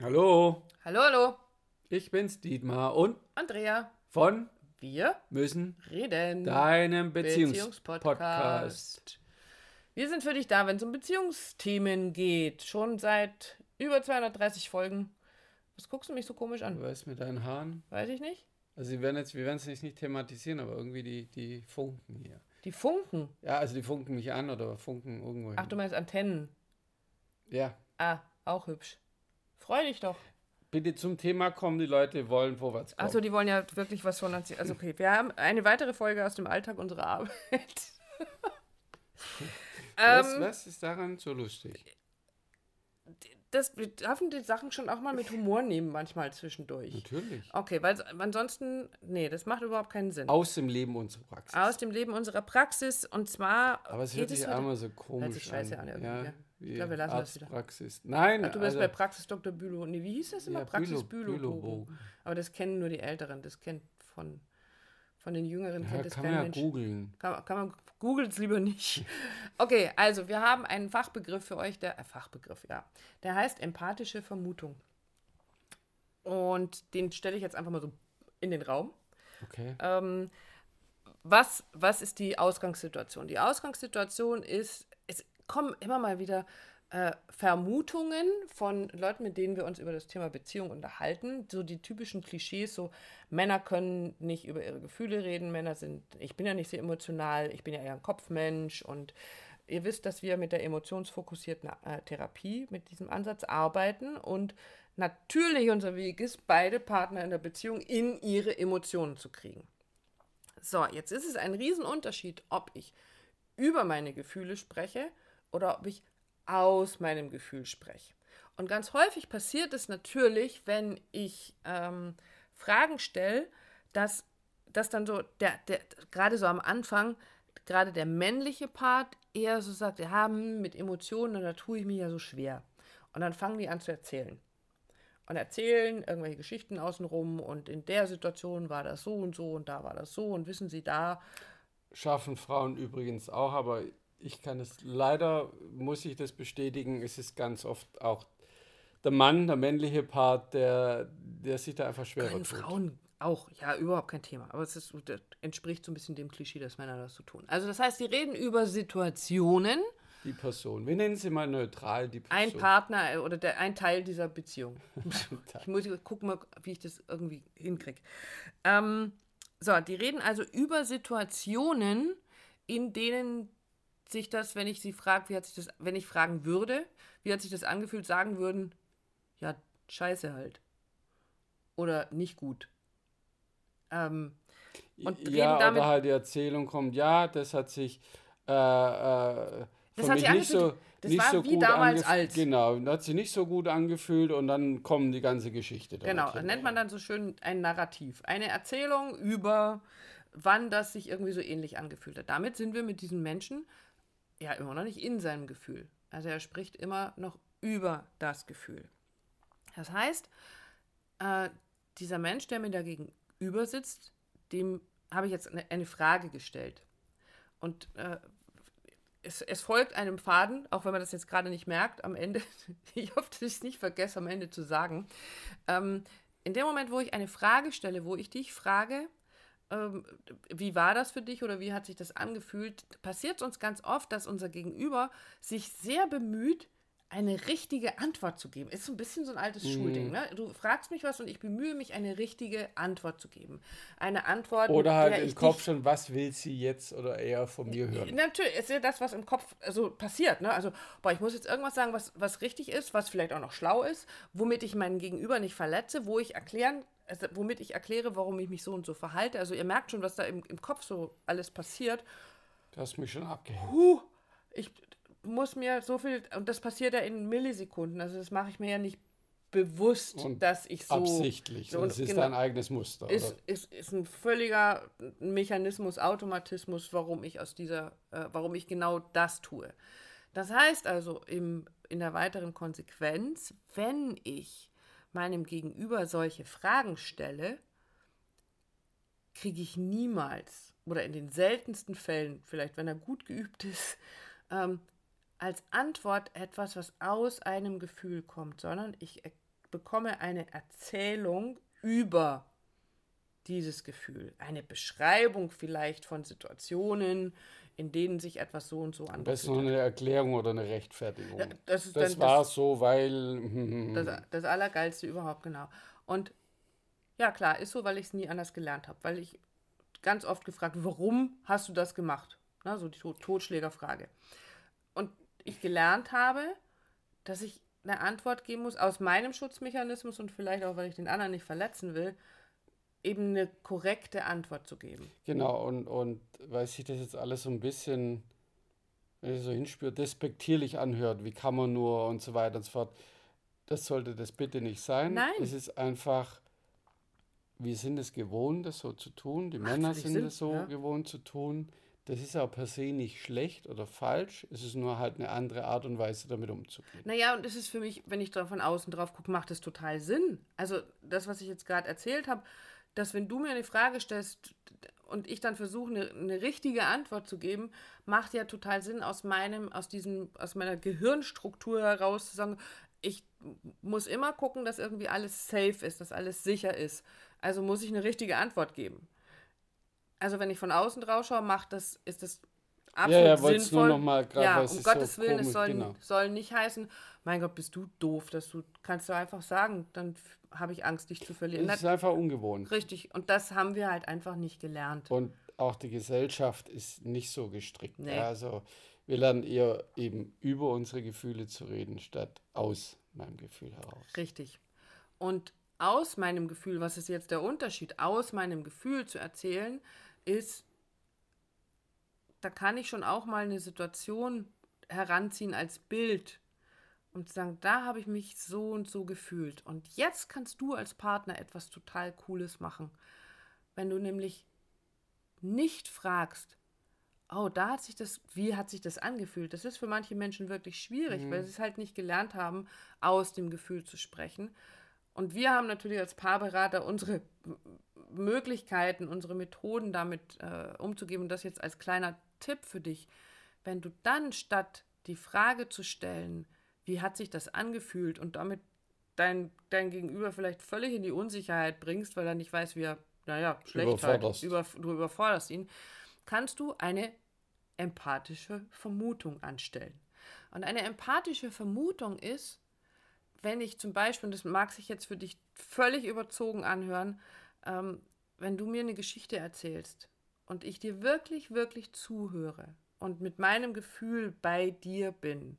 Hallo, Hallo, hallo. ich bin's Dietmar und Andrea. von Wir müssen reden. deinem Beziehungspodcast. Wir sind für dich da, wenn es um Beziehungsthemen geht. Schon seit über 230 Folgen. Was guckst du mich so komisch an? Was mit deinen Haaren? Weiß ich nicht. Also wir werden jetzt, wir werden es nicht, nicht thematisieren, aber irgendwie die, die funken hier. Die Funken. Ja, also die funken mich an oder funken irgendwo. Ach, hin. du meinst Antennen. Ja. Ah, auch hübsch. Freu dich doch. Bitte zum Thema kommen, die Leute wollen vorwärts kommen. Achso, die wollen ja wirklich was von uns. Also, okay, wir haben eine weitere Folge aus dem Alltag unserer Arbeit. was, ähm, was ist daran so lustig? das, wir dürfen die Sachen schon auch mal mit Humor nehmen, manchmal zwischendurch. Natürlich. Okay, weil ansonsten, nee, das macht überhaupt keinen Sinn. Aus dem Leben unserer Praxis. Aus dem Leben unserer Praxis und zwar. aber es hört sich einmal so komisch sich scheiße an irgendwie, Ja, ja. Ich glaube, wir lassen das wieder. Arztpraxis. Nein, Du bist also, bei Praxis Dr. Bülow. Nee, wie hieß das immer? Ja, Praxis Bülow- Bülow. Aber das kennen nur die Älteren. Das kennt von, von den Jüngeren ja, kennt das kann kein man ja Mensch. googeln. Kann, kann man googelt es lieber nicht. Okay, also wir haben einen Fachbegriff für euch, der äh, Fachbegriff, ja. Der heißt empathische Vermutung. Und den stelle ich jetzt einfach mal so in den Raum. Okay. Ähm, was, was ist die Ausgangssituation? Die Ausgangssituation ist, kommen immer mal wieder äh, Vermutungen von Leuten, mit denen wir uns über das Thema Beziehung unterhalten. So die typischen Klischees, so Männer können nicht über ihre Gefühle reden, Männer sind, ich bin ja nicht sehr emotional, ich bin ja eher ein Kopfmensch und ihr wisst, dass wir mit der emotionsfokussierten äh, Therapie, mit diesem Ansatz arbeiten und natürlich unser Weg ist, beide Partner in der Beziehung in ihre Emotionen zu kriegen. So, jetzt ist es ein Riesenunterschied, ob ich über meine Gefühle spreche oder ob ich aus meinem Gefühl spreche. Und ganz häufig passiert es natürlich, wenn ich ähm, Fragen stelle, dass, dass dann so, der, der, gerade so am Anfang, gerade der männliche Part eher so sagt, ja, hm, mit Emotionen, da tue ich mich ja so schwer. Und dann fangen die an zu erzählen und erzählen irgendwelche Geschichten außenrum und in der Situation war das so und so und da war das so und wissen Sie da. Schaffen Frauen übrigens auch, aber ich kann es leider, muss ich das bestätigen, es ist ganz oft auch der Mann, der männliche Part, der, der sich da einfach schwerer Können tut. Frauen auch, ja, überhaupt kein Thema. Aber es ist, entspricht so ein bisschen dem Klischee, dass Männer das so tun. Also das heißt, die reden über Situationen, Die Person. Wir nennen sie mal neutral, die ein Person. Partner äh, oder der, ein Teil dieser Beziehung. ich muss gucken, mal, wie ich das irgendwie hinkriege. Ähm, so, die reden also über Situationen, in denen sich das, wenn ich sie frage, wie hat sich das, wenn ich fragen würde, wie hat sich das angefühlt, sagen würden, ja, scheiße halt. Oder nicht gut. Ähm, und reden ja, damit- oder halt die Erzählung kommt, ja, das hat sich äh, äh, Das hat sich nicht so, das nicht war so wie gut damals als. Genau, hat sich nicht so gut angefühlt und dann kommen die ganze Geschichte. Genau, hin. nennt man dann so schön ein Narrativ. Eine Erzählung über, wann das sich irgendwie so ähnlich angefühlt hat. Damit sind wir mit diesem Menschen ja immer noch nicht in seinem Gefühl. Also er spricht immer noch über das Gefühl. Das heißt, äh, dieser Mensch, der mir da gegenüber sitzt, dem habe ich jetzt eine, eine Frage gestellt. Und äh, es, es folgt einem Faden, auch wenn man das jetzt gerade nicht merkt, am Ende, ich hoffe, dass ich es nicht vergesse, am Ende zu sagen. Ähm, in dem Moment, wo ich eine Frage stelle, wo ich dich frage, ähm, wie war das für dich oder wie hat sich das angefühlt, passiert es uns ganz oft, dass unser Gegenüber sich sehr bemüht, eine richtige Antwort zu geben. Ist so ein bisschen so ein altes Mhm. Schulding. Ne? Du fragst mich was und ich bemühe mich, eine richtige Antwort zu geben. Eine Antwort, Oder halt im Kopf schon, was will sie jetzt oder eher von mir hören. Natürlich, ist ja das, was im Kopf also passiert. Ne? Also, boah, ich muss jetzt irgendwas sagen, was, was richtig ist, was vielleicht auch noch schlau ist, womit ich meinen Gegenüber nicht verletze, wo ich erklären, also, womit ich erkläre, warum ich mich so und so verhalte. Also ihr merkt schon, was da im, im Kopf so alles passiert. Du hast mich schon abgehängt. Puh, ich muss mir so viel, und das passiert ja in Millisekunden, also das mache ich mir ja nicht bewusst, Und dass ich so... Absichtlich. so, das ist genau. dein eigenes Muster. ist, ist, ist ein völliger Mechanismus, Automatismus, warum ich aus dieser, äh, warum ich genau das tue. Das heißt also im, in der weiteren Konsequenz, wenn ich meinem Gegenüber solche Fragen stelle, kriege ich niemals oder in den seltensten Fällen, vielleicht wenn er gut geübt ist, ähm, als Antwort etwas, was aus einem Gefühl kommt, sondern ich bekomme eine Erzählung über dieses Gefühl. Eine Beschreibung vielleicht von Situationen, in denen sich etwas so und so anfühlt. Das ist nur eine Erklärung oder eine Rechtfertigung. Das, das war das, so, weil. Das, das Allergeilste überhaupt, genau. Und ja, klar, ist so, weil ich es nie anders gelernt habe. Weil ich ganz oft gefragt, warum hast du das gemacht? Na, so die Totschlägerfrage. Und ich gelernt habe, dass ich eine Antwort geben muss aus meinem Schutzmechanismus und vielleicht auch, weil ich den anderen nicht verletzen will, eben eine korrekte Antwort zu geben. Genau, und, und weil sich das jetzt alles so ein bisschen, wenn ich so hinspüre, despektierlich anhört, wie kann man nur und so weiter und so fort, das sollte das bitte nicht sein. Nein. Es ist einfach, wir sind es gewohnt, das so zu tun, die Macht Männer sind es so ja. gewohnt zu tun. Das ist auch per se nicht schlecht oder falsch. Es ist nur halt eine andere Art und Weise, damit umzugehen. Naja, und es ist für mich, wenn ich da von außen drauf gucke, macht es total Sinn. Also das, was ich jetzt gerade erzählt habe, dass wenn du mir eine Frage stellst und ich dann versuche, eine, eine, richtige Antwort zu geben, macht ja total Sinn aus meinem, aus diesem, aus meiner Gehirnstruktur heraus zu sagen, ich muss immer gucken, dass irgendwie alles safe ist, dass alles sicher ist. Also muss ich eine richtige Antwort geben. Also wenn ich von außen drauf schaue, macht das, ist das absolut ja, ja, sinnvoll. Nur noch mal grad, ja, um Gottes so Willen, komisch, es soll, genau. soll nicht heißen, mein Gott, bist du doof, dass du kannst du einfach sagen, dann habe ich Angst, dich zu verlieren. Das ist einfach ungewohnt. Richtig. Und das haben wir halt einfach nicht gelernt. Und auch die Gesellschaft ist nicht so gestrickt. Nee. Also wir lernen eher eben über unsere Gefühle zu reden, statt aus meinem Gefühl heraus. Richtig. Und aus meinem Gefühl, was ist jetzt der Unterschied, aus meinem Gefühl zu erzählen, ist, da kann ich schon auch mal eine Situation heranziehen als Bild und sagen, da habe ich mich so und so gefühlt. Und jetzt kannst du als Partner etwas total Cooles machen. Wenn du nämlich nicht fragst, oh, da hat sich das, wie hat sich das angefühlt? Das ist für manche Menschen wirklich schwierig, mhm. weil sie es halt nicht gelernt haben, aus dem Gefühl zu sprechen. Und wir haben natürlich als Paarberater unsere Möglichkeiten, unsere Methoden damit äh, umzugehen. Und das jetzt als kleiner Tipp für dich. Wenn du dann statt die Frage zu stellen, wie hat sich das angefühlt und damit dein, dein Gegenüber vielleicht völlig in die Unsicherheit bringst, weil er nicht weiß, wie er, naja, schlecht halt, über, du überforderst ihn, kannst du eine empathische Vermutung anstellen. Und eine empathische Vermutung ist, wenn ich zum Beispiel, und das mag sich jetzt für dich völlig überzogen anhören, ähm, wenn du mir eine Geschichte erzählst und ich dir wirklich, wirklich zuhöre und mit meinem Gefühl bei dir bin,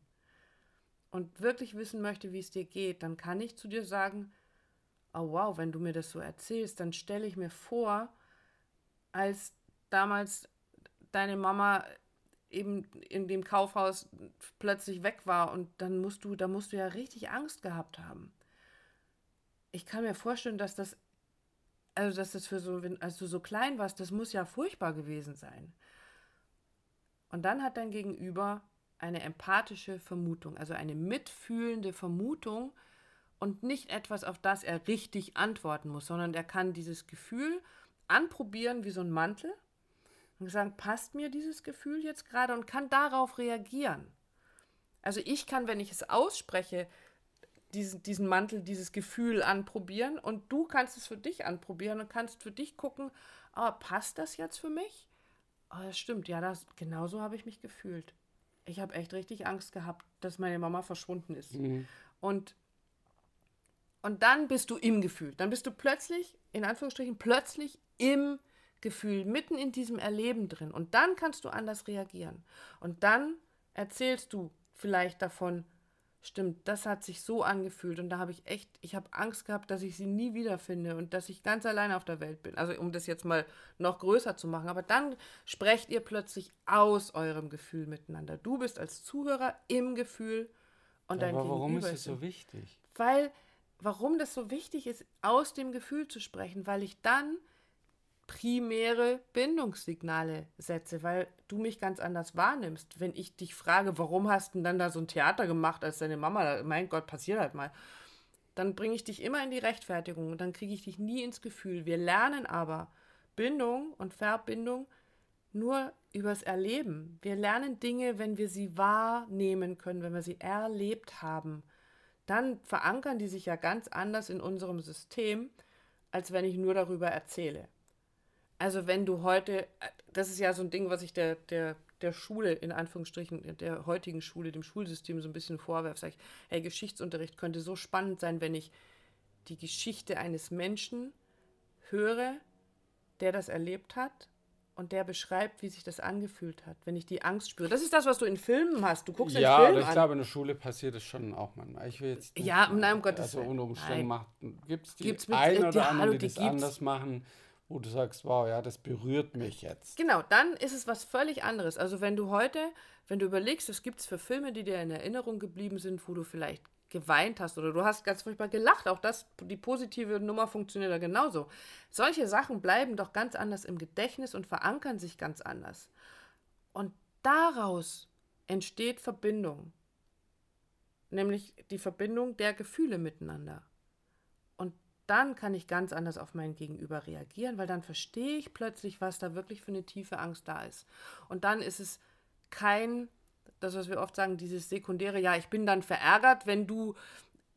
und wirklich wissen möchte, wie es dir geht, dann kann ich zu dir sagen, oh wow, wenn du mir das so erzählst, dann stelle ich mir vor, als damals deine Mama eben in dem Kaufhaus plötzlich weg war und dann musst du, da musst du ja richtig Angst gehabt haben. Ich kann mir vorstellen, dass das, also dass das für so, als du so klein warst, das muss ja furchtbar gewesen sein. Und dann hat dein Gegenüber eine empathische Vermutung, also eine mitfühlende Vermutung und nicht etwas, auf das er richtig antworten muss, sondern er kann dieses Gefühl anprobieren wie so ein Mantel und sagen, passt mir dieses Gefühl jetzt gerade und kann darauf reagieren. Also ich kann, wenn ich es ausspreche, diesen, diesen Mantel, dieses Gefühl anprobieren und du kannst es für dich anprobieren und kannst für dich gucken, oh, passt das jetzt für mich? Oh, das stimmt, ja, das, genau so habe ich mich gefühlt ich habe echt richtig Angst gehabt, dass meine Mama verschwunden ist. Mhm. Und, und dann bist du im Gefühl. Dann bist du plötzlich, in Anführungsstrichen, plötzlich im Gefühl, mitten in diesem Erleben drin. Und dann kannst du anders reagieren. Und dann erzählst du vielleicht davon, Stimmt, das hat sich so angefühlt und da habe ich echt, ich habe Angst gehabt, dass ich sie nie wiederfinde und dass ich ganz allein auf der Welt bin. Also um das jetzt mal noch größer zu machen. Aber dann sprecht ihr plötzlich aus eurem Gefühl miteinander. Du bist als Zuhörer im Gefühl und dein Aber warum ist es so wichtig? Weil, warum das so wichtig ist, aus dem Gefühl zu sprechen, weil ich dann primäre Bindungssignale setze, weil du mich ganz anders wahrnimmst. Wenn ich dich frage, warum hast du denn dann da so ein Theater gemacht als deine Mama, mein Gott, passiert halt mal, dann bringe ich dich immer in die Rechtfertigung und dann kriege ich dich nie ins Gefühl. Wir lernen aber Bindung und Verbindung nur übers Erleben. Wir lernen Dinge, wenn wir sie wahrnehmen können, wenn wir sie erlebt haben. dann verankern die sich ja ganz anders in unserem System, als wenn ich nur darüber erzähle. Also wenn du heute, das ist ja so ein Ding, was ich der, der, der Schule, in Anführungsstrichen, der heutigen Schule, dem Schulsystem so ein bisschen vorwerfe, sage ich, hey, Geschichtsunterricht könnte so spannend sein, wenn ich die Geschichte eines Menschen höre, der das erlebt hat und der beschreibt, wie sich das angefühlt hat, wenn ich die Angst spüre. Das ist das, was du in Filmen hast. Du guckst ja, den Film aber ich an. glaube, in der Schule passiert es schon auch manchmal. Ich will jetzt nicht, Ja, nein, um Gottes also Willen. unter Umständen gibt es die Gibt's mit- einen äh, oder die- anderen, die, die das gibt's. anders machen, wo du sagst, wow, ja, das berührt mich jetzt. Genau, dann ist es was völlig anderes. Also wenn du heute, wenn du überlegst, was gibt es für Filme, die dir in Erinnerung geblieben sind, wo du vielleicht geweint hast oder du hast ganz furchtbar gelacht, auch das, die positive Nummer funktioniert ja genauso. Solche Sachen bleiben doch ganz anders im Gedächtnis und verankern sich ganz anders. Und daraus entsteht Verbindung. Nämlich die Verbindung der Gefühle miteinander. Dann kann ich ganz anders auf mein Gegenüber reagieren, weil dann verstehe ich plötzlich, was da wirklich für eine tiefe Angst da ist. Und dann ist es kein, das, was wir oft sagen, dieses sekundäre, ja, ich bin dann verärgert, wenn du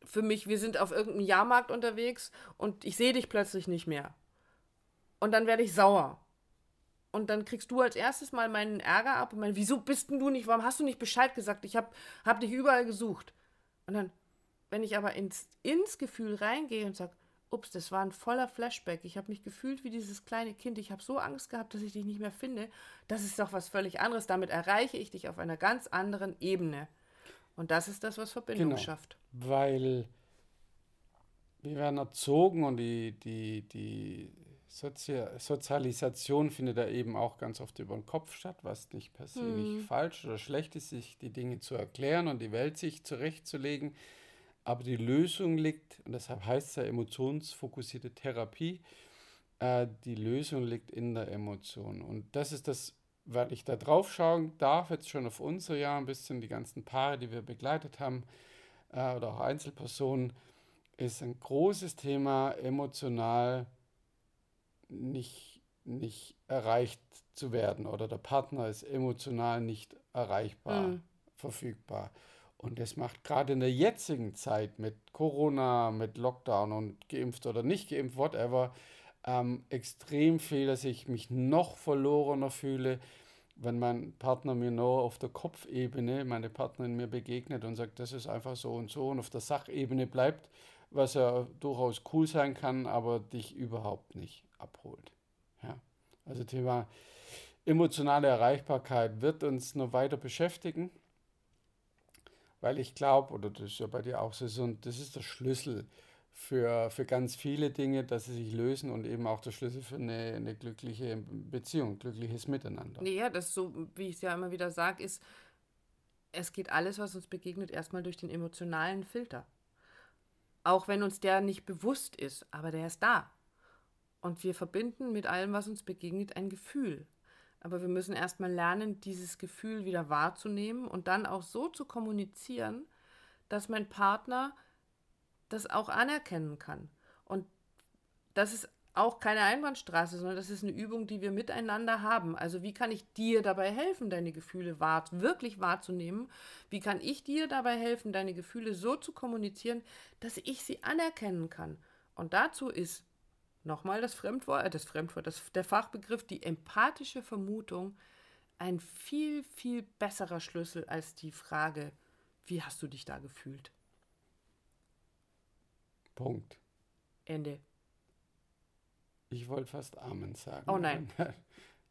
für mich, wir sind auf irgendeinem Jahrmarkt unterwegs und ich sehe dich plötzlich nicht mehr. Und dann werde ich sauer. Und dann kriegst du als erstes mal meinen Ärger ab und mein, wieso bist denn du nicht, warum hast du nicht Bescheid gesagt? Ich habe hab dich überall gesucht. Und dann, wenn ich aber ins, ins Gefühl reingehe und sage, ups, das war ein voller Flashback, ich habe mich gefühlt wie dieses kleine Kind, ich habe so Angst gehabt, dass ich dich nicht mehr finde, das ist doch was völlig anderes. Damit erreiche ich dich auf einer ganz anderen Ebene. Und das ist das, was Verbindung Genau. schafft. Weil wir werden erzogen und die, die, die Sozi Sozialisation findet da eben auch ganz oft über den Kopf statt, was nicht per se nicht falsch oder schlecht ist, sich die Dinge zu erklären und die Welt sich zurechtzulegen. Aber die Lösung liegt, und deshalb heißt es ja emotionsfokussierte Therapie, äh, die Lösung liegt in der Emotion. Und das ist das, weil ich da drauf schauen darf, jetzt schon auf unser Jahr ein bisschen, die ganzen Paare, die wir begleitet haben, äh, oder auch Einzelpersonen, ist ein großes Thema, emotional nicht, nicht erreicht zu werden oder der Partner ist emotional nicht erreichbar, Mhm. verfügbar. Und das macht gerade in der jetzigen Zeit mit Corona, mit Lockdown und geimpft oder nicht geimpft, whatever, ähm, extrem viel, dass ich mich noch verlorener fühle, wenn mein Partner mir nur auf der Kopfebene, meine Partnerin mir begegnet und sagt, das ist einfach so und so und auf der Sachebene bleibt, was ja durchaus cool sein kann, aber dich überhaupt nicht abholt. Ja. Also Thema emotionale Erreichbarkeit wird uns noch weiter beschäftigen, weil ich glaube, oder das ist ja bei dir auch so, und das ist der Schlüssel für, für ganz viele Dinge, dass sie sich lösen und eben auch der Schlüssel für eine, eine glückliche Beziehung, glückliches Miteinander. Ja, das ist so, wie ich es ja immer wieder sage, ist, es geht alles, was uns begegnet, erstmal durch den emotionalen Filter. Auch wenn uns der nicht bewusst ist, aber der ist da. Und wir verbinden mit allem, was uns begegnet, ein Gefühl. Aber wir müssen erstmal lernen, dieses Gefühl wieder wahrzunehmen und dann auch so zu kommunizieren, dass mein Partner das auch anerkennen kann. Und das ist auch keine Einbahnstraße, sondern das ist eine Übung, die wir miteinander haben. Also wie kann ich dir dabei helfen, deine Gefühle wahr, wirklich wahrzunehmen? Wie kann ich dir dabei helfen, deine Gefühle so zu kommunizieren, dass ich sie anerkennen kann? Und dazu ist nochmal das Fremdwort, äh, das Fremdwort, das, der Fachbegriff, die empathische Vermutung ein viel, viel besserer Schlüssel als die Frage, wie hast du dich da gefühlt? Punkt. Ende. Ich wollte fast Amen sagen. Oh nein.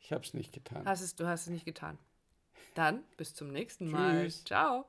Ich habe es nicht getan. Hast es, du hast es nicht getan. Dann bis zum nächsten Mal. Tschüss. Ciao.